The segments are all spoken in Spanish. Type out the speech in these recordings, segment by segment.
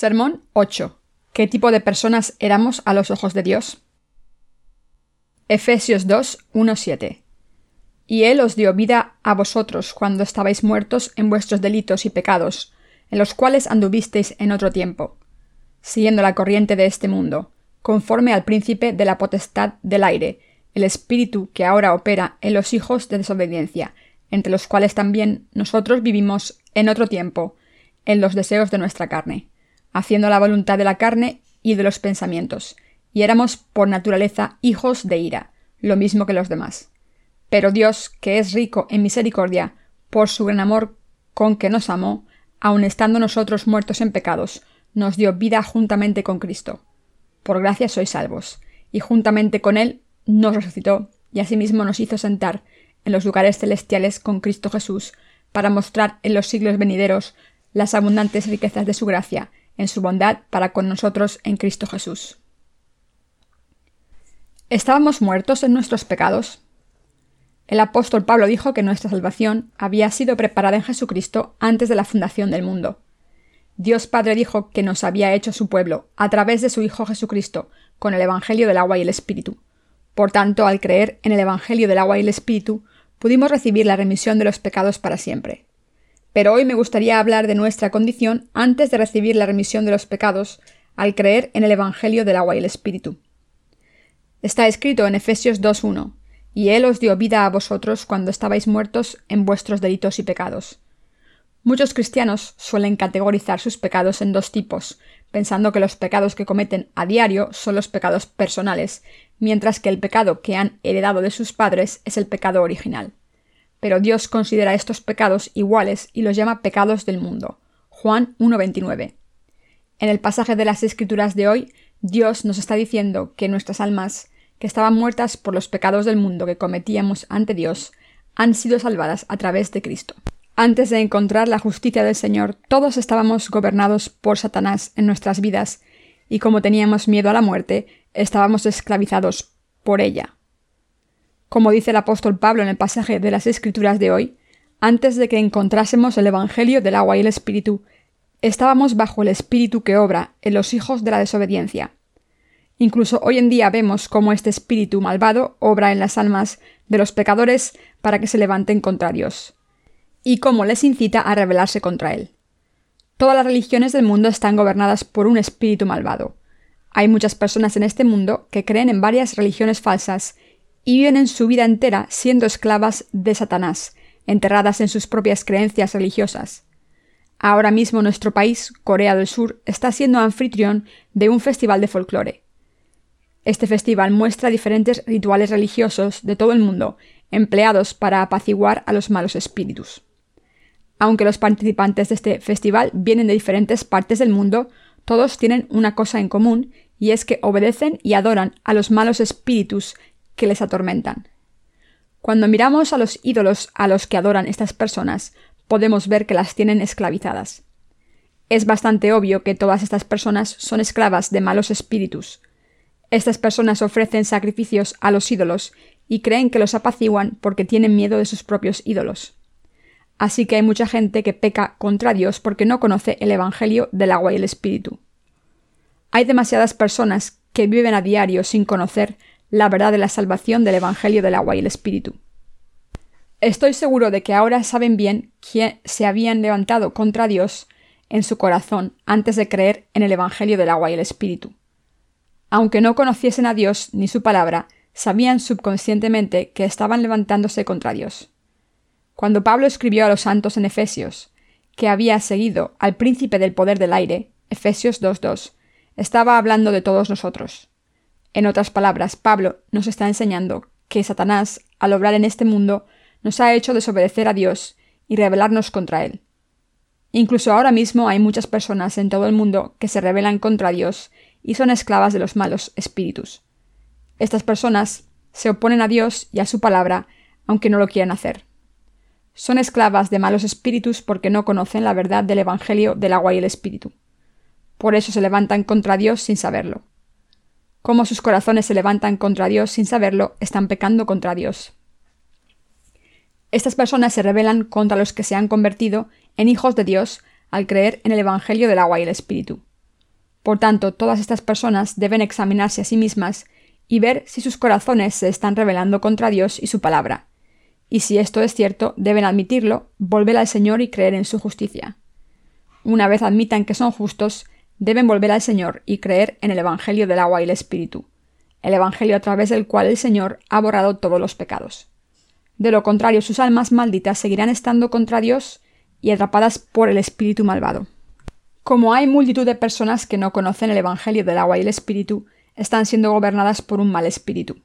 Sermón 8. ¿Qué tipo de personas éramos a los ojos de Dios? Efesios 2, 1, 7. Y Él os dio vida a vosotros cuando estabais muertos en vuestros delitos y pecados, en los cuales anduvisteis en otro tiempo, siguiendo la corriente de este mundo, conforme al príncipe de la potestad del aire, el espíritu que ahora opera en los hijos de desobediencia, entre los cuales también nosotros vivimos en otro tiempo, en los deseos de nuestra carne haciendo la voluntad de la carne y de los pensamientos, y éramos por naturaleza hijos de ira, lo mismo que los demás. Pero Dios, que es rico en misericordia, por su gran amor con que nos amó, aun estando nosotros muertos en pecados, nos dio vida juntamente con Cristo. Por gracia sois salvos, y juntamente con Él nos resucitó, y asimismo nos hizo sentar en los lugares celestiales con Cristo Jesús, para mostrar en los siglos venideros las abundantes riquezas de su gracia, en su bondad para con nosotros en Cristo Jesús. ¿Estábamos muertos en nuestros pecados? El apóstol Pablo dijo que nuestra salvación había sido preparada en Jesucristo antes de la fundación del mundo. Dios Padre dijo que nos había hecho su pueblo a través de su Hijo Jesucristo, con el Evangelio del agua y el Espíritu. Por tanto, al creer en el Evangelio del agua y el Espíritu, pudimos recibir la remisión de los pecados para siempre. Pero hoy me gustaría hablar de nuestra condición antes de recibir la remisión de los pecados, al creer en el Evangelio del agua y el Espíritu. Está escrito en Efesios 2.1, y Él os dio vida a vosotros cuando estabais muertos en vuestros delitos y pecados. Muchos cristianos suelen categorizar sus pecados en dos tipos, pensando que los pecados que cometen a diario son los pecados personales, mientras que el pecado que han heredado de sus padres es el pecado original pero Dios considera estos pecados iguales y los llama pecados del mundo. Juan 1.29. En el pasaje de las Escrituras de hoy, Dios nos está diciendo que nuestras almas, que estaban muertas por los pecados del mundo que cometíamos ante Dios, han sido salvadas a través de Cristo. Antes de encontrar la justicia del Señor, todos estábamos gobernados por Satanás en nuestras vidas, y como teníamos miedo a la muerte, estábamos esclavizados por ella. Como dice el apóstol Pablo en el pasaje de las Escrituras de hoy, antes de que encontrásemos el Evangelio del agua y el Espíritu, estábamos bajo el Espíritu que obra en los hijos de la desobediencia. Incluso hoy en día vemos cómo este espíritu malvado obra en las almas de los pecadores para que se levanten contra Dios, y cómo les incita a rebelarse contra Él. Todas las religiones del mundo están gobernadas por un espíritu malvado. Hay muchas personas en este mundo que creen en varias religiones falsas y viven en su vida entera siendo esclavas de Satanás, enterradas en sus propias creencias religiosas. Ahora mismo nuestro país, Corea del Sur, está siendo anfitrión de un festival de folclore. Este festival muestra diferentes rituales religiosos de todo el mundo, empleados para apaciguar a los malos espíritus. Aunque los participantes de este festival vienen de diferentes partes del mundo, todos tienen una cosa en común, y es que obedecen y adoran a los malos espíritus que les atormentan. Cuando miramos a los ídolos a los que adoran estas personas, podemos ver que las tienen esclavizadas. Es bastante obvio que todas estas personas son esclavas de malos espíritus. Estas personas ofrecen sacrificios a los ídolos y creen que los apaciguan porque tienen miedo de sus propios ídolos. Así que hay mucha gente que peca contra Dios porque no conoce el Evangelio del agua y el Espíritu. Hay demasiadas personas que viven a diario sin conocer la verdad de la salvación del Evangelio del agua y el Espíritu. Estoy seguro de que ahora saben bien quién se habían levantado contra Dios en su corazón antes de creer en el Evangelio del agua y el Espíritu. Aunque no conociesen a Dios ni su palabra, sabían subconscientemente que estaban levantándose contra Dios. Cuando Pablo escribió a los santos en Efesios que había seguido al príncipe del poder del aire, Efesios 2.2, estaba hablando de todos nosotros. En otras palabras, Pablo nos está enseñando que Satanás, al obrar en este mundo, nos ha hecho desobedecer a Dios y rebelarnos contra Él. Incluso ahora mismo hay muchas personas en todo el mundo que se rebelan contra Dios y son esclavas de los malos espíritus. Estas personas se oponen a Dios y a su palabra, aunque no lo quieran hacer. Son esclavas de malos espíritus porque no conocen la verdad del Evangelio del agua y el Espíritu. Por eso se levantan contra Dios sin saberlo. Como sus corazones se levantan contra Dios sin saberlo, están pecando contra Dios. Estas personas se rebelan contra los que se han convertido en hijos de Dios al creer en el Evangelio del agua y el Espíritu. Por tanto, todas estas personas deben examinarse a sí mismas y ver si sus corazones se están rebelando contra Dios y su palabra. Y si esto es cierto, deben admitirlo, volver al Señor y creer en su justicia. Una vez admitan que son justos, deben volver al Señor y creer en el Evangelio del agua y el Espíritu, el Evangelio a través del cual el Señor ha borrado todos los pecados. De lo contrario, sus almas malditas seguirán estando contra Dios y atrapadas por el espíritu malvado. Como hay multitud de personas que no conocen el Evangelio del agua y el Espíritu, están siendo gobernadas por un mal espíritu.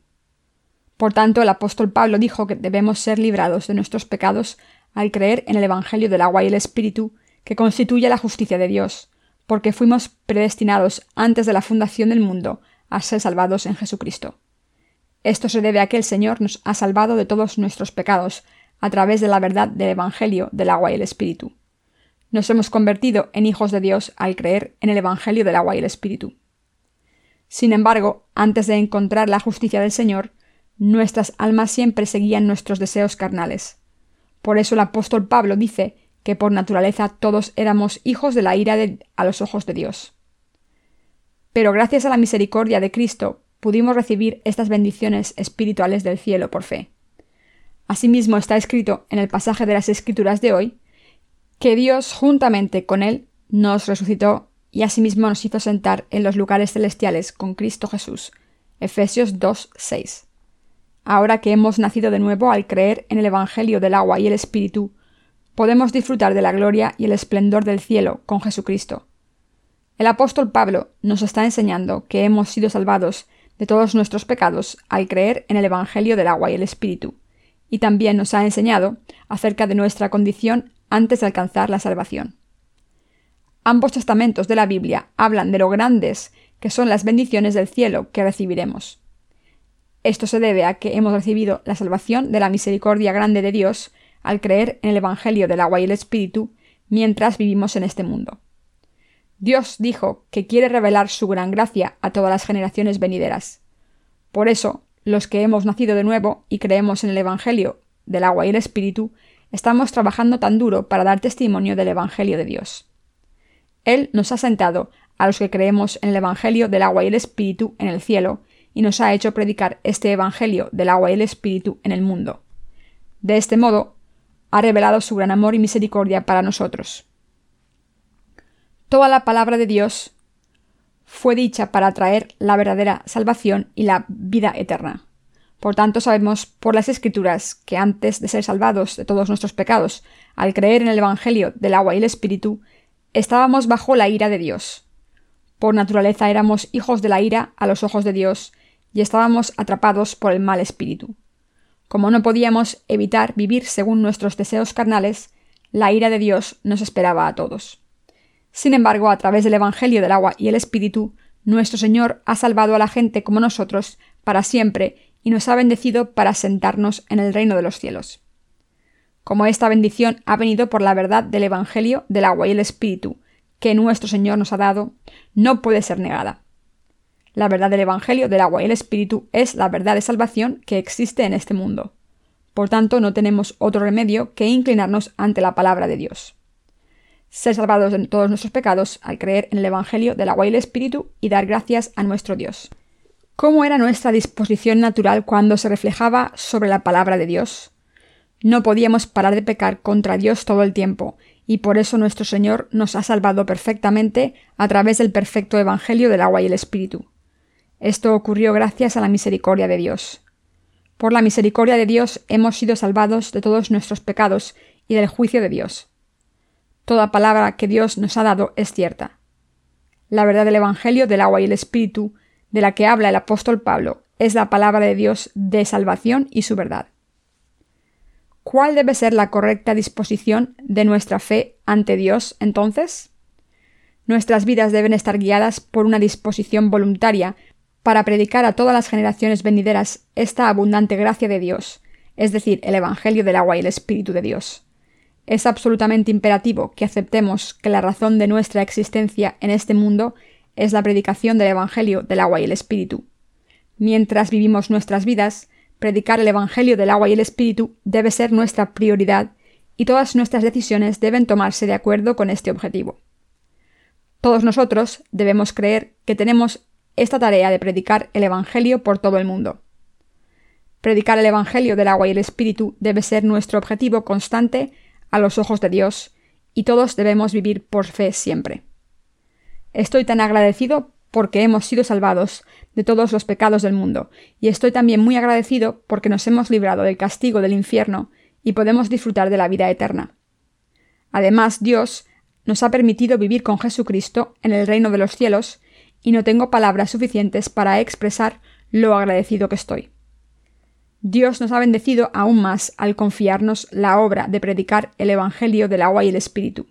Por tanto, el apóstol Pablo dijo que debemos ser librados de nuestros pecados al creer en el Evangelio del agua y el Espíritu, que constituye la justicia de Dios, porque fuimos predestinados antes de la fundación del mundo a ser salvados en Jesucristo. Esto se debe a que el Señor nos ha salvado de todos nuestros pecados a través de la verdad del Evangelio del agua y el Espíritu. Nos hemos convertido en hijos de Dios al creer en el Evangelio del agua y el Espíritu. Sin embargo, antes de encontrar la justicia del Señor, nuestras almas siempre seguían nuestros deseos carnales. Por eso el apóstol Pablo dice que por naturaleza todos éramos hijos de la ira a los ojos de Dios. Pero gracias a la misericordia de Cristo pudimos recibir estas bendiciones espirituales del cielo por fe. Asimismo está escrito en el pasaje de las Escrituras de hoy que Dios juntamente con Él nos resucitó y asimismo nos hizo sentar en los lugares celestiales con Cristo Jesús. Efesios 2, 6. Ahora que hemos nacido de nuevo al creer en el Evangelio del agua y el Espíritu, podemos disfrutar de la gloria y el esplendor del cielo con Jesucristo. El apóstol Pablo nos está enseñando que hemos sido salvados de todos nuestros pecados al creer en el Evangelio del agua y el Espíritu, y también nos ha enseñado acerca de nuestra condición antes de alcanzar la salvación. Ambos testamentos de la Biblia hablan de lo grandes que son las bendiciones del cielo que recibiremos. Esto se debe a que hemos recibido la salvación de la misericordia grande de Dios al creer en el Evangelio del agua y el Espíritu mientras vivimos en este mundo. Dios dijo que quiere revelar su gran gracia a todas las generaciones venideras. Por eso, los que hemos nacido de nuevo y creemos en el Evangelio del agua y el Espíritu, estamos trabajando tan duro para dar testimonio del Evangelio de Dios. Él nos ha sentado a los que creemos en el Evangelio del agua y el Espíritu en el cielo, y nos ha hecho predicar este Evangelio del agua y el Espíritu en el mundo. De este modo, ha revelado su gran amor y misericordia para nosotros. Toda la palabra de Dios fue dicha para traer la verdadera salvación y la vida eterna. Por tanto, sabemos por las Escrituras que antes de ser salvados de todos nuestros pecados, al creer en el Evangelio del agua y el Espíritu, estábamos bajo la ira de Dios. Por naturaleza éramos hijos de la ira a los ojos de Dios y estábamos atrapados por el mal espíritu. Como no podíamos evitar vivir según nuestros deseos carnales, la ira de Dios nos esperaba a todos. Sin embargo, a través del Evangelio del agua y el Espíritu, nuestro Señor ha salvado a la gente como nosotros para siempre y nos ha bendecido para sentarnos en el reino de los cielos. Como esta bendición ha venido por la verdad del Evangelio del agua y el Espíritu, que nuestro Señor nos ha dado, no puede ser negada. La verdad del Evangelio del agua y el Espíritu es la verdad de salvación que existe en este mundo. Por tanto, no tenemos otro remedio que inclinarnos ante la palabra de Dios ser salvados de todos nuestros pecados al creer en el Evangelio del agua y el Espíritu y dar gracias a nuestro Dios. ¿Cómo era nuestra disposición natural cuando se reflejaba sobre la palabra de Dios? No podíamos parar de pecar contra Dios todo el tiempo, y por eso nuestro Señor nos ha salvado perfectamente a través del perfecto Evangelio del agua y el Espíritu. Esto ocurrió gracias a la misericordia de Dios. Por la misericordia de Dios hemos sido salvados de todos nuestros pecados y del juicio de Dios. Toda palabra que Dios nos ha dado es cierta. La verdad del Evangelio del agua y el Espíritu, de la que habla el apóstol Pablo, es la palabra de Dios de salvación y su verdad. ¿Cuál debe ser la correcta disposición de nuestra fe ante Dios entonces? Nuestras vidas deben estar guiadas por una disposición voluntaria para predicar a todas las generaciones venideras esta abundante gracia de Dios, es decir, el Evangelio del agua y el Espíritu de Dios. Es absolutamente imperativo que aceptemos que la razón de nuestra existencia en este mundo es la predicación del Evangelio del agua y el Espíritu. Mientras vivimos nuestras vidas, predicar el Evangelio del agua y el Espíritu debe ser nuestra prioridad y todas nuestras decisiones deben tomarse de acuerdo con este objetivo. Todos nosotros debemos creer que tenemos esta tarea de predicar el Evangelio por todo el mundo. Predicar el Evangelio del agua y el Espíritu debe ser nuestro objetivo constante a los ojos de Dios, y todos debemos vivir por fe siempre. Estoy tan agradecido porque hemos sido salvados de todos los pecados del mundo, y estoy también muy agradecido porque nos hemos librado del castigo del infierno y podemos disfrutar de la vida eterna. Además, Dios nos ha permitido vivir con Jesucristo en el reino de los cielos, y no tengo palabras suficientes para expresar lo agradecido que estoy. Dios nos ha bendecido aún más al confiarnos la obra de predicar el Evangelio del agua y el Espíritu.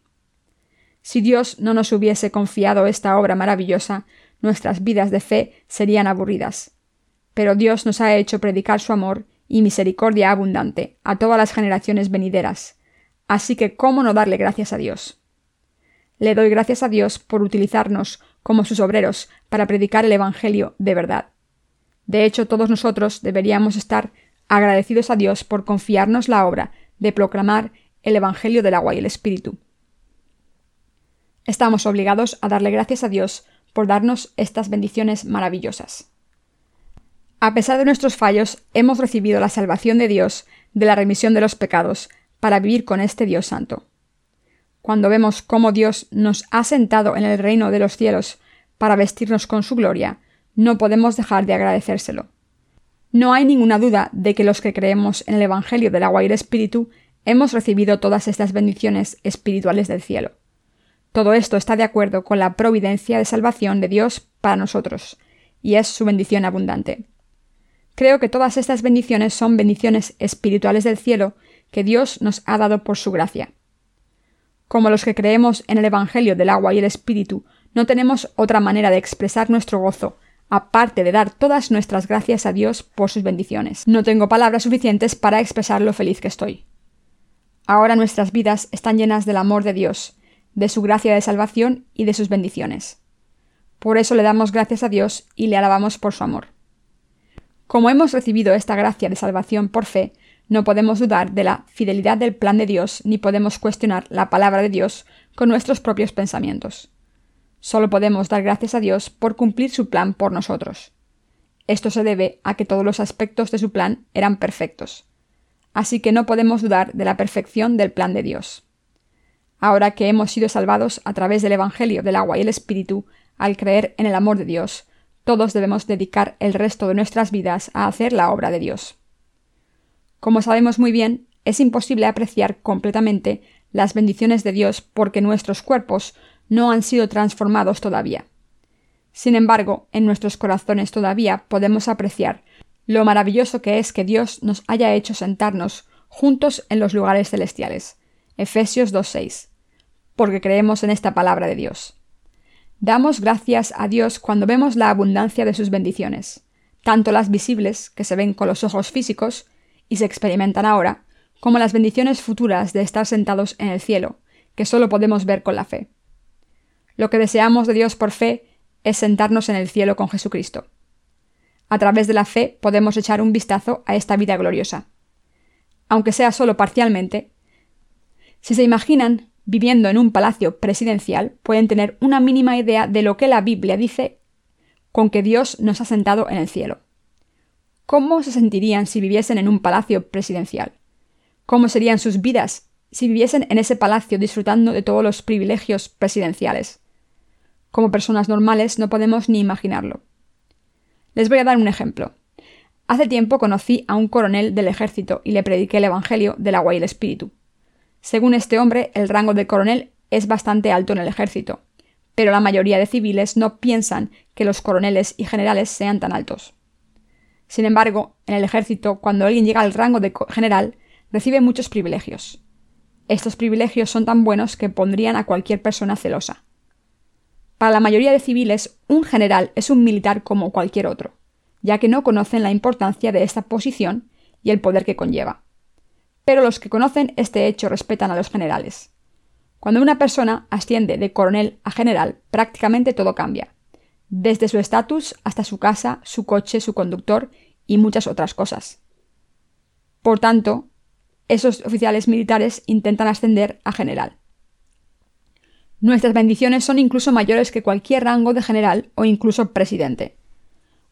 Si Dios no nos hubiese confiado esta obra maravillosa, nuestras vidas de fe serían aburridas. Pero Dios nos ha hecho predicar su amor y misericordia abundante a todas las generaciones venideras. Así que, ¿cómo no darle gracias a Dios? Le doy gracias a Dios por utilizarnos como sus obreros para predicar el Evangelio de verdad. De hecho, todos nosotros deberíamos estar agradecidos a Dios por confiarnos la obra de proclamar el Evangelio del agua y el Espíritu. Estamos obligados a darle gracias a Dios por darnos estas bendiciones maravillosas. A pesar de nuestros fallos, hemos recibido la salvación de Dios de la remisión de los pecados para vivir con este Dios santo. Cuando vemos cómo Dios nos ha sentado en el reino de los cielos para vestirnos con su gloria, no podemos dejar de agradecérselo. No hay ninguna duda de que los que creemos en el Evangelio del agua y el Espíritu hemos recibido todas estas bendiciones espirituales del cielo. Todo esto está de acuerdo con la providencia de salvación de Dios para nosotros, y es su bendición abundante. Creo que todas estas bendiciones son bendiciones espirituales del cielo que Dios nos ha dado por su gracia. Como los que creemos en el Evangelio del agua y el Espíritu, no tenemos otra manera de expresar nuestro gozo aparte de dar todas nuestras gracias a Dios por sus bendiciones. No tengo palabras suficientes para expresar lo feliz que estoy. Ahora nuestras vidas están llenas del amor de Dios, de su gracia de salvación y de sus bendiciones. Por eso le damos gracias a Dios y le alabamos por su amor. Como hemos recibido esta gracia de salvación por fe, no podemos dudar de la fidelidad del plan de Dios ni podemos cuestionar la palabra de Dios con nuestros propios pensamientos. Solo podemos dar gracias a Dios por cumplir su plan por nosotros. Esto se debe a que todos los aspectos de su plan eran perfectos. Así que no podemos dudar de la perfección del plan de Dios. Ahora que hemos sido salvados a través del Evangelio del agua y el Espíritu, al creer en el amor de Dios, todos debemos dedicar el resto de nuestras vidas a hacer la obra de Dios. Como sabemos muy bien, es imposible apreciar completamente las bendiciones de Dios porque nuestros cuerpos no han sido transformados todavía. Sin embargo, en nuestros corazones todavía podemos apreciar lo maravilloso que es que Dios nos haya hecho sentarnos juntos en los lugares celestiales. Efesios 2.6. Porque creemos en esta palabra de Dios. Damos gracias a Dios cuando vemos la abundancia de sus bendiciones, tanto las visibles, que se ven con los ojos físicos y se experimentan ahora, como las bendiciones futuras de estar sentados en el cielo, que solo podemos ver con la fe. Lo que deseamos de Dios por fe es sentarnos en el cielo con Jesucristo. A través de la fe podemos echar un vistazo a esta vida gloriosa. Aunque sea solo parcialmente, si se imaginan viviendo en un palacio presidencial, pueden tener una mínima idea de lo que la Biblia dice con que Dios nos ha sentado en el cielo. ¿Cómo se sentirían si viviesen en un palacio presidencial? ¿Cómo serían sus vidas si viviesen en ese palacio disfrutando de todos los privilegios presidenciales? Como personas normales no podemos ni imaginarlo. Les voy a dar un ejemplo. Hace tiempo conocí a un coronel del ejército y le prediqué el Evangelio del agua y el Espíritu. Según este hombre, el rango de coronel es bastante alto en el ejército, pero la mayoría de civiles no piensan que los coroneles y generales sean tan altos. Sin embargo, en el ejército, cuando alguien llega al rango de general, recibe muchos privilegios. Estos privilegios son tan buenos que pondrían a cualquier persona celosa. Para la mayoría de civiles, un general es un militar como cualquier otro, ya que no conocen la importancia de esta posición y el poder que conlleva. Pero los que conocen este hecho respetan a los generales. Cuando una persona asciende de coronel a general, prácticamente todo cambia, desde su estatus hasta su casa, su coche, su conductor y muchas otras cosas. Por tanto, esos oficiales militares intentan ascender a general. Nuestras bendiciones son incluso mayores que cualquier rango de general o incluso presidente.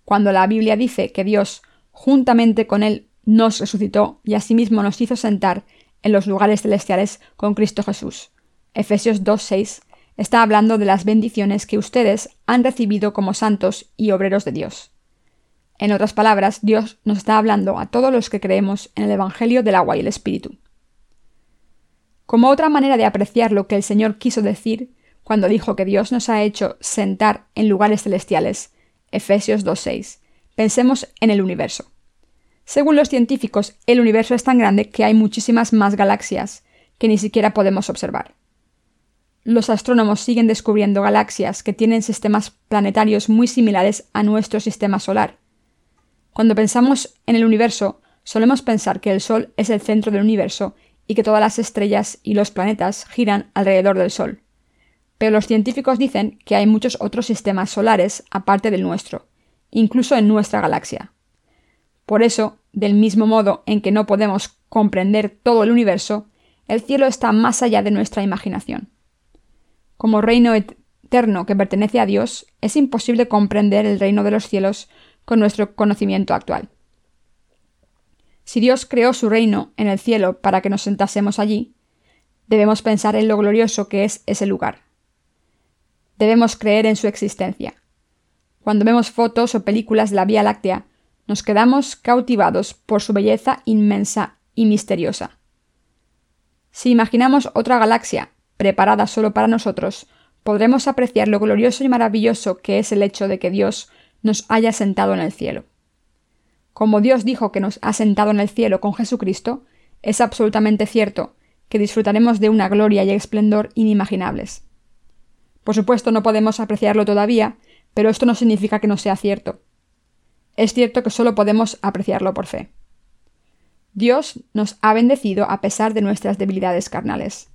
Cuando la Biblia dice que Dios, juntamente con Él, nos resucitó y asimismo nos hizo sentar en los lugares celestiales con Cristo Jesús. Efesios 2.6 está hablando de las bendiciones que ustedes han recibido como santos y obreros de Dios. En otras palabras, Dios nos está hablando a todos los que creemos en el Evangelio del agua y el Espíritu. Como otra manera de apreciar lo que el Señor quiso decir cuando dijo que Dios nos ha hecho sentar en lugares celestiales, Efesios 2.6, pensemos en el universo. Según los científicos, el universo es tan grande que hay muchísimas más galaxias que ni siquiera podemos observar. Los astrónomos siguen descubriendo galaxias que tienen sistemas planetarios muy similares a nuestro sistema solar. Cuando pensamos en el universo, solemos pensar que el Sol es el centro del universo y que todas las estrellas y los planetas giran alrededor del Sol. Pero los científicos dicen que hay muchos otros sistemas solares aparte del nuestro, incluso en nuestra galaxia. Por eso, del mismo modo en que no podemos comprender todo el universo, el cielo está más allá de nuestra imaginación. Como reino eterno que pertenece a Dios, es imposible comprender el reino de los cielos con nuestro conocimiento actual. Si Dios creó su reino en el cielo para que nos sentásemos allí, debemos pensar en lo glorioso que es ese lugar. Debemos creer en su existencia. Cuando vemos fotos o películas de la Vía Láctea, nos quedamos cautivados por su belleza inmensa y misteriosa. Si imaginamos otra galaxia preparada solo para nosotros, podremos apreciar lo glorioso y maravilloso que es el hecho de que Dios nos haya sentado en el cielo como Dios dijo que nos ha sentado en el cielo con Jesucristo, es absolutamente cierto que disfrutaremos de una gloria y esplendor inimaginables. Por supuesto, no podemos apreciarlo todavía, pero esto no significa que no sea cierto. Es cierto que solo podemos apreciarlo por fe. Dios nos ha bendecido a pesar de nuestras debilidades carnales.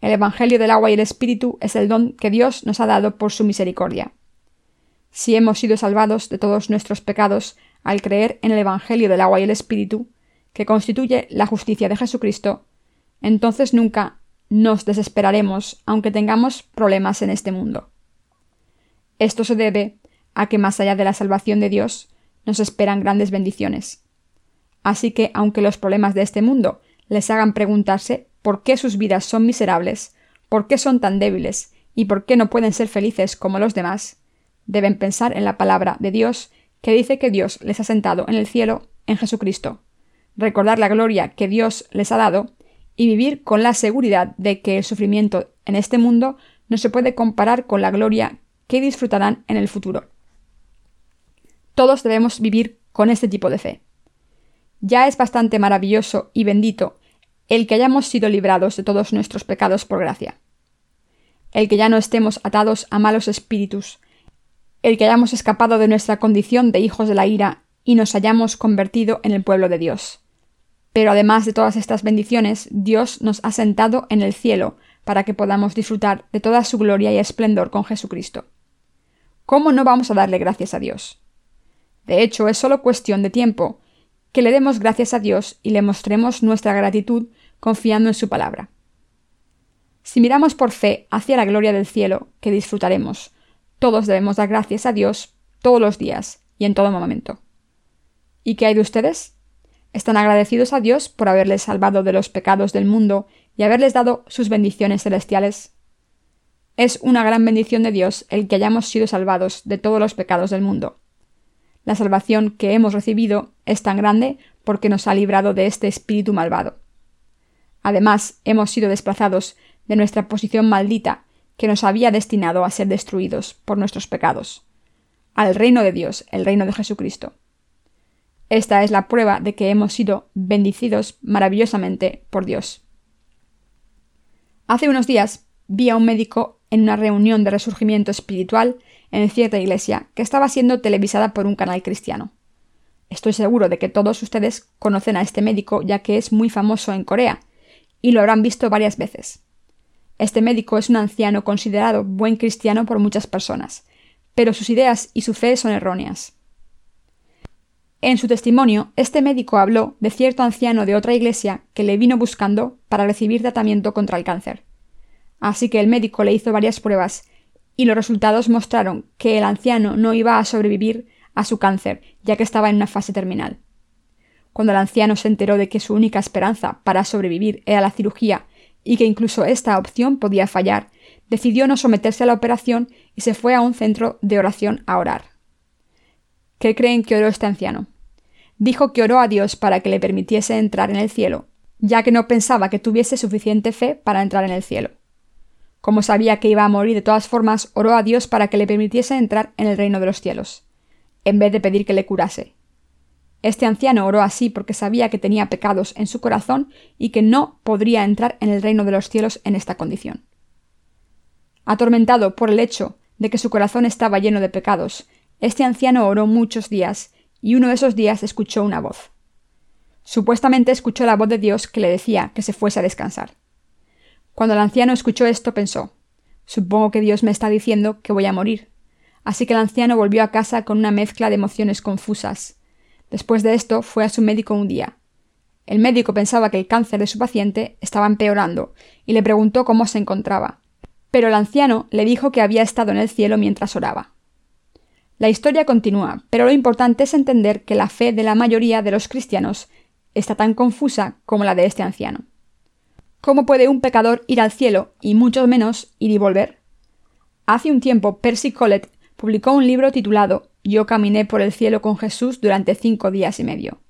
El Evangelio del agua y el Espíritu es el don que Dios nos ha dado por su misericordia. Si hemos sido salvados de todos nuestros pecados al creer en el Evangelio del agua y el Espíritu, que constituye la justicia de Jesucristo, entonces nunca nos desesperaremos aunque tengamos problemas en este mundo. Esto se debe a que más allá de la salvación de Dios nos esperan grandes bendiciones. Así que aunque los problemas de este mundo les hagan preguntarse por qué sus vidas son miserables, por qué son tan débiles y por qué no pueden ser felices como los demás, deben pensar en la palabra de Dios que dice que Dios les ha sentado en el cielo en Jesucristo, recordar la gloria que Dios les ha dado y vivir con la seguridad de que el sufrimiento en este mundo no se puede comparar con la gloria que disfrutarán en el futuro. Todos debemos vivir con este tipo de fe. Ya es bastante maravilloso y bendito el que hayamos sido librados de todos nuestros pecados por gracia. El que ya no estemos atados a malos espíritus, el que hayamos escapado de nuestra condición de hijos de la ira y nos hayamos convertido en el pueblo de Dios. Pero además de todas estas bendiciones, Dios nos ha sentado en el cielo para que podamos disfrutar de toda su gloria y esplendor con Jesucristo. ¿Cómo no vamos a darle gracias a Dios? De hecho, es solo cuestión de tiempo que le demos gracias a Dios y le mostremos nuestra gratitud confiando en su palabra. Si miramos por fe hacia la gloria del cielo que disfrutaremos, todos debemos dar gracias a Dios todos los días y en todo momento. ¿Y qué hay de ustedes? ¿Están agradecidos a Dios por haberles salvado de los pecados del mundo y haberles dado sus bendiciones celestiales? Es una gran bendición de Dios el que hayamos sido salvados de todos los pecados del mundo. La salvación que hemos recibido es tan grande porque nos ha librado de este espíritu malvado. Además, hemos sido desplazados de nuestra posición maldita que nos había destinado a ser destruidos por nuestros pecados, al reino de Dios, el reino de Jesucristo. Esta es la prueba de que hemos sido bendecidos maravillosamente por Dios. Hace unos días vi a un médico en una reunión de resurgimiento espiritual en cierta iglesia que estaba siendo televisada por un canal cristiano. Estoy seguro de que todos ustedes conocen a este médico ya que es muy famoso en Corea y lo habrán visto varias veces. Este médico es un anciano considerado buen cristiano por muchas personas, pero sus ideas y su fe son erróneas. En su testimonio, este médico habló de cierto anciano de otra iglesia que le vino buscando para recibir tratamiento contra el cáncer. Así que el médico le hizo varias pruebas y los resultados mostraron que el anciano no iba a sobrevivir a su cáncer, ya que estaba en una fase terminal. Cuando el anciano se enteró de que su única esperanza para sobrevivir era la cirugía y que incluso esta opción podía fallar, decidió no someterse a la operación y se fue a un centro de oración a orar. ¿Qué creen que oró este anciano? Dijo que oró a Dios para que le permitiese entrar en el cielo, ya que no pensaba que tuviese suficiente fe para entrar en el cielo. Como sabía que iba a morir de todas formas, oró a Dios para que le permitiese entrar en el reino de los cielos, en vez de pedir que le curase. Este anciano oró así porque sabía que tenía pecados en su corazón y que no podría entrar en el reino de los cielos en esta condición. Atormentado por el hecho de que su corazón estaba lleno de pecados, este anciano oró muchos días, y uno de esos días escuchó una voz. Supuestamente escuchó la voz de Dios que le decía que se fuese a descansar. Cuando el anciano escuchó esto pensó Supongo que Dios me está diciendo que voy a morir. Así que el anciano volvió a casa con una mezcla de emociones confusas. Después de esto fue a su médico un día. El médico pensaba que el cáncer de su paciente estaba empeorando y le preguntó cómo se encontraba. Pero el anciano le dijo que había estado en el cielo mientras oraba. La historia continúa, pero lo importante es entender que la fe de la mayoría de los cristianos está tan confusa como la de este anciano. ¿Cómo puede un pecador ir al cielo y mucho menos ir y volver? Hace un tiempo Percy Collett publicó un libro titulado Yo caminé por el cielo con Jesús durante cinco días y medio.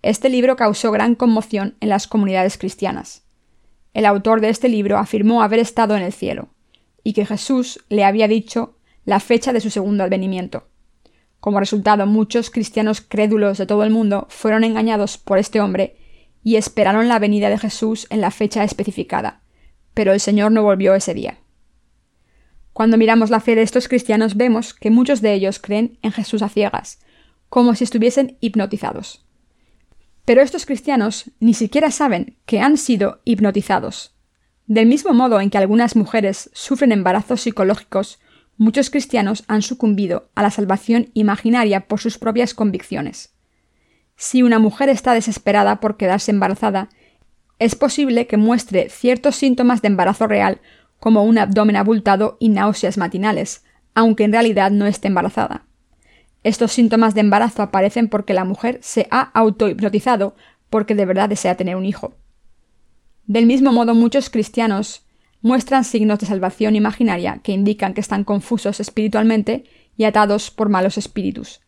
Este libro causó gran conmoción en las comunidades cristianas. El autor de este libro afirmó haber estado en el cielo, y que Jesús le había dicho la fecha de su segundo advenimiento. Como resultado, muchos cristianos crédulos de todo el mundo fueron engañados por este hombre y esperaron la venida de Jesús en la fecha especificada, pero el Señor no volvió ese día. Cuando miramos la fe de estos cristianos vemos que muchos de ellos creen en Jesús a ciegas, como si estuviesen hipnotizados. Pero estos cristianos ni siquiera saben que han sido hipnotizados. Del mismo modo en que algunas mujeres sufren embarazos psicológicos, muchos cristianos han sucumbido a la salvación imaginaria por sus propias convicciones. Si una mujer está desesperada por quedarse embarazada, es posible que muestre ciertos síntomas de embarazo real, como un abdomen abultado y náuseas matinales, aunque en realidad no esté embarazada. Estos síntomas de embarazo aparecen porque la mujer se ha autohipnotizado porque de verdad desea tener un hijo. Del mismo modo, muchos cristianos muestran signos de salvación imaginaria que indican que están confusos espiritualmente y atados por malos espíritus.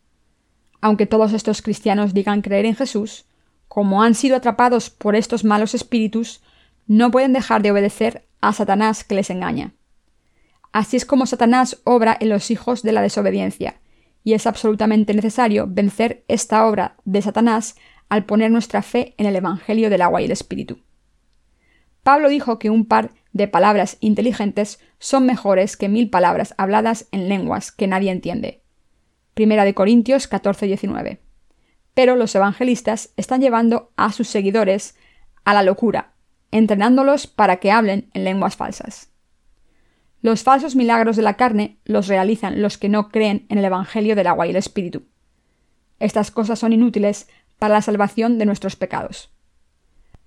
Aunque todos estos cristianos digan creer en Jesús, como han sido atrapados por estos malos espíritus, no pueden dejar de obedecer a Satanás que les engaña. Así es como Satanás obra en los hijos de la desobediencia, y es absolutamente necesario vencer esta obra de Satanás al poner nuestra fe en el Evangelio del agua y el Espíritu. Pablo dijo que un par de palabras inteligentes son mejores que mil palabras habladas en lenguas que nadie entiende. Primera de Corintios 14-19. Pero los evangelistas están llevando a sus seguidores a la locura, entrenándolos para que hablen en lenguas falsas. Los falsos milagros de la carne los realizan los que no creen en el Evangelio del agua y el Espíritu. Estas cosas son inútiles para la salvación de nuestros pecados.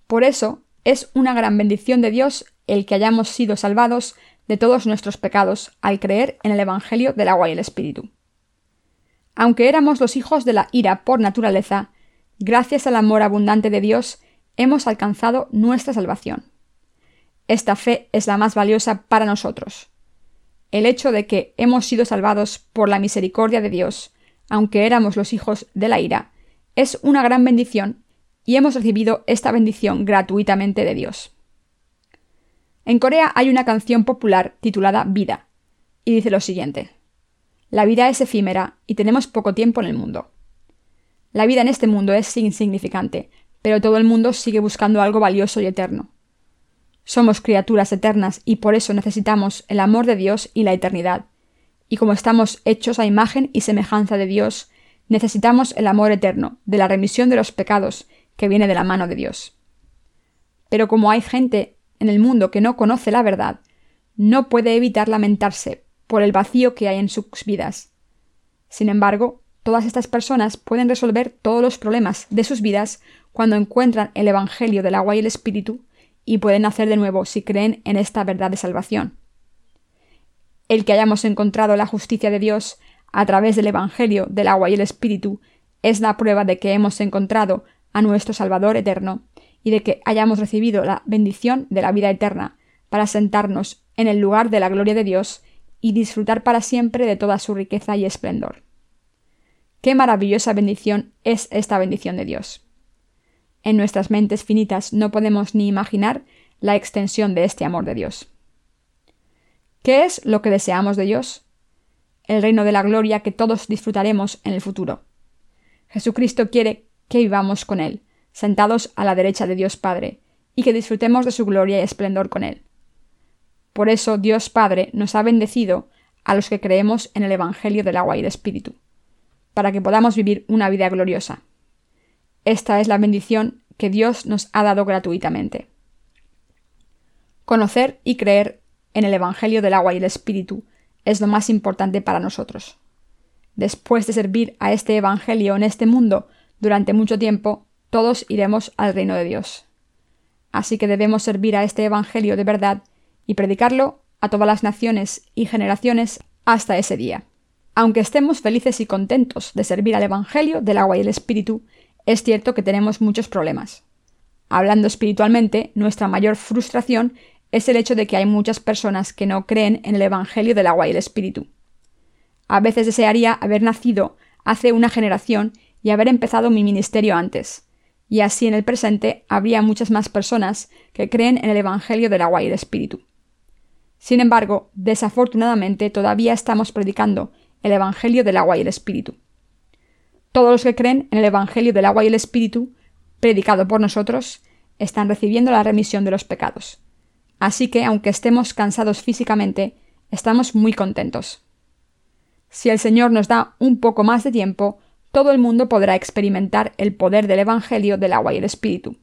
Por eso, es una gran bendición de Dios el que hayamos sido salvados de todos nuestros pecados al creer en el Evangelio del agua y el Espíritu. Aunque éramos los hijos de la ira por naturaleza, gracias al amor abundante de Dios, hemos alcanzado nuestra salvación. Esta fe es la más valiosa para nosotros. El hecho de que hemos sido salvados por la misericordia de Dios, aunque éramos los hijos de la ira, es una gran bendición y hemos recibido esta bendición gratuitamente de Dios. En Corea hay una canción popular titulada Vida, y dice lo siguiente. La vida es efímera y tenemos poco tiempo en el mundo. La vida en este mundo es insignificante, pero todo el mundo sigue buscando algo valioso y eterno. Somos criaturas eternas y por eso necesitamos el amor de Dios y la eternidad. Y como estamos hechos a imagen y semejanza de Dios, necesitamos el amor eterno, de la remisión de los pecados, que viene de la mano de Dios. Pero como hay gente en el mundo que no conoce la verdad, no puede evitar lamentarse por el vacío que hay en sus vidas. Sin embargo, todas estas personas pueden resolver todos los problemas de sus vidas cuando encuentran el Evangelio del agua y el Espíritu y pueden nacer de nuevo si creen en esta verdad de salvación. El que hayamos encontrado la justicia de Dios a través del Evangelio del agua y el Espíritu es la prueba de que hemos encontrado a nuestro Salvador eterno y de que hayamos recibido la bendición de la vida eterna para sentarnos en el lugar de la gloria de Dios y disfrutar para siempre de toda su riqueza y esplendor. Qué maravillosa bendición es esta bendición de Dios. En nuestras mentes finitas no podemos ni imaginar la extensión de este amor de Dios. ¿Qué es lo que deseamos de Dios? El reino de la gloria que todos disfrutaremos en el futuro. Jesucristo quiere que vivamos con Él, sentados a la derecha de Dios Padre, y que disfrutemos de su gloria y esplendor con Él. Por eso Dios Padre nos ha bendecido a los que creemos en el Evangelio del agua y el Espíritu, para que podamos vivir una vida gloriosa. Esta es la bendición que Dios nos ha dado gratuitamente. Conocer y creer en el Evangelio del agua y el Espíritu es lo más importante para nosotros. Después de servir a este Evangelio en este mundo durante mucho tiempo, todos iremos al reino de Dios. Así que debemos servir a este Evangelio de verdad y predicarlo a todas las naciones y generaciones hasta ese día. Aunque estemos felices y contentos de servir al Evangelio del agua y el Espíritu, es cierto que tenemos muchos problemas. Hablando espiritualmente, nuestra mayor frustración es el hecho de que hay muchas personas que no creen en el Evangelio del agua y el Espíritu. A veces desearía haber nacido hace una generación y haber empezado mi ministerio antes, y así en el presente habría muchas más personas que creen en el Evangelio del agua y el Espíritu. Sin embargo, desafortunadamente todavía estamos predicando el Evangelio del agua y el Espíritu. Todos los que creen en el Evangelio del agua y el Espíritu, predicado por nosotros, están recibiendo la remisión de los pecados. Así que, aunque estemos cansados físicamente, estamos muy contentos. Si el Señor nos da un poco más de tiempo, todo el mundo podrá experimentar el poder del Evangelio del agua y el Espíritu.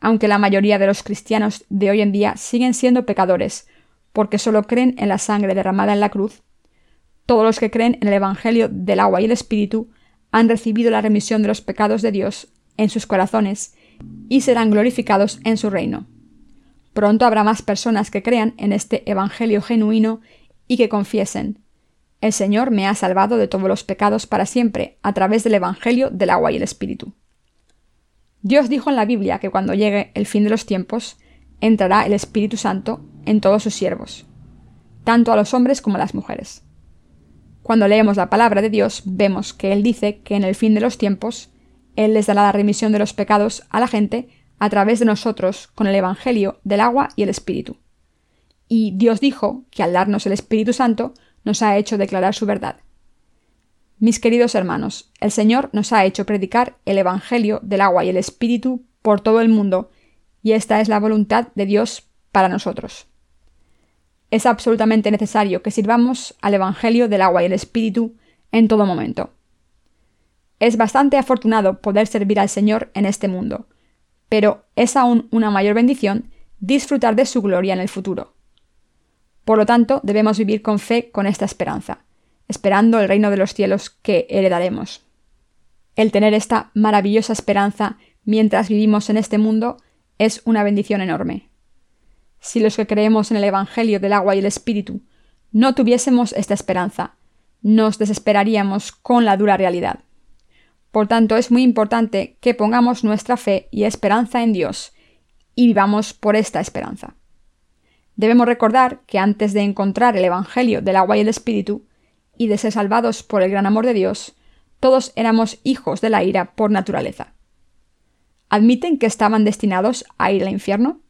Aunque la mayoría de los cristianos de hoy en día siguen siendo pecadores, porque solo creen en la sangre derramada en la cruz, todos los que creen en el Evangelio del agua y el Espíritu han recibido la remisión de los pecados de Dios en sus corazones y serán glorificados en su reino. Pronto habrá más personas que crean en este Evangelio genuino y que confiesen, el Señor me ha salvado de todos los pecados para siempre a través del Evangelio del agua y el Espíritu. Dios dijo en la Biblia que cuando llegue el fin de los tiempos, entrará el Espíritu Santo en todos sus siervos, tanto a los hombres como a las mujeres. Cuando leemos la palabra de Dios, vemos que Él dice que en el fin de los tiempos, Él les dará la remisión de los pecados a la gente a través de nosotros con el Evangelio del agua y el Espíritu. Y Dios dijo que al darnos el Espíritu Santo, nos ha hecho declarar su verdad. Mis queridos hermanos, el Señor nos ha hecho predicar el Evangelio del agua y el Espíritu por todo el mundo, y esta es la voluntad de Dios para nosotros. Es absolutamente necesario que sirvamos al Evangelio del agua y el Espíritu en todo momento. Es bastante afortunado poder servir al Señor en este mundo, pero es aún una mayor bendición disfrutar de su gloria en el futuro. Por lo tanto, debemos vivir con fe con esta esperanza, esperando el reino de los cielos que heredaremos. El tener esta maravillosa esperanza mientras vivimos en este mundo es una bendición enorme. Si los que creemos en el Evangelio del agua y el Espíritu no tuviésemos esta esperanza, nos desesperaríamos con la dura realidad. Por tanto, es muy importante que pongamos nuestra fe y esperanza en Dios y vivamos por esta esperanza. Debemos recordar que antes de encontrar el Evangelio del agua y el Espíritu, y de ser salvados por el gran amor de Dios, todos éramos hijos de la ira por naturaleza. ¿Admiten que estaban destinados a ir al infierno?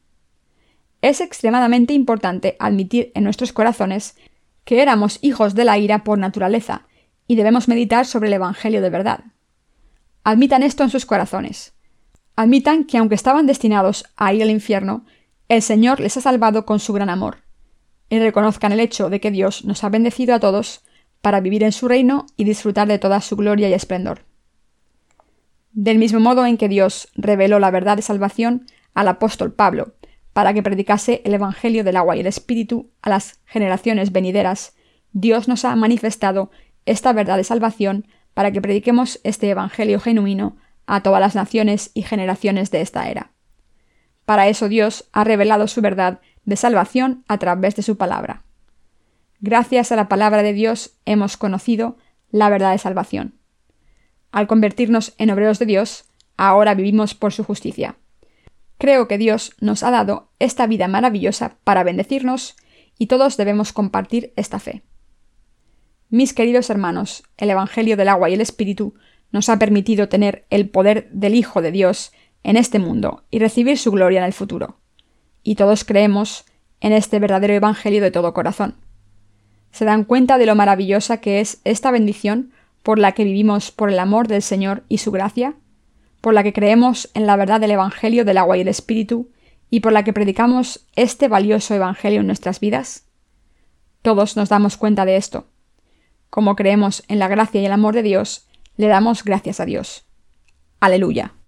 Es extremadamente importante admitir en nuestros corazones que éramos hijos de la ira por naturaleza, y debemos meditar sobre el Evangelio de verdad. Admitan esto en sus corazones. Admitan que aunque estaban destinados a ir al infierno, el Señor les ha salvado con su gran amor, y reconozcan el hecho de que Dios nos ha bendecido a todos para vivir en su reino y disfrutar de toda su gloria y esplendor. Del mismo modo en que Dios reveló la verdad de salvación al apóstol Pablo, para que predicase el Evangelio del agua y el Espíritu a las generaciones venideras, Dios nos ha manifestado esta verdad de salvación para que prediquemos este Evangelio genuino a todas las naciones y generaciones de esta era. Para eso Dios ha revelado su verdad de salvación a través de su palabra. Gracias a la palabra de Dios hemos conocido la verdad de salvación. Al convertirnos en obreros de Dios, ahora vivimos por su justicia. Creo que Dios nos ha dado esta vida maravillosa para bendecirnos y todos debemos compartir esta fe. Mis queridos hermanos, el Evangelio del agua y el Espíritu nos ha permitido tener el poder del Hijo de Dios en este mundo y recibir su gloria en el futuro. Y todos creemos en este verdadero Evangelio de todo corazón. ¿Se dan cuenta de lo maravillosa que es esta bendición por la que vivimos por el amor del Señor y su gracia? Por la que creemos en la verdad del Evangelio del agua y el Espíritu, y por la que predicamos este valioso Evangelio en nuestras vidas? Todos nos damos cuenta de esto. Como creemos en la gracia y el amor de Dios, le damos gracias a Dios. Aleluya.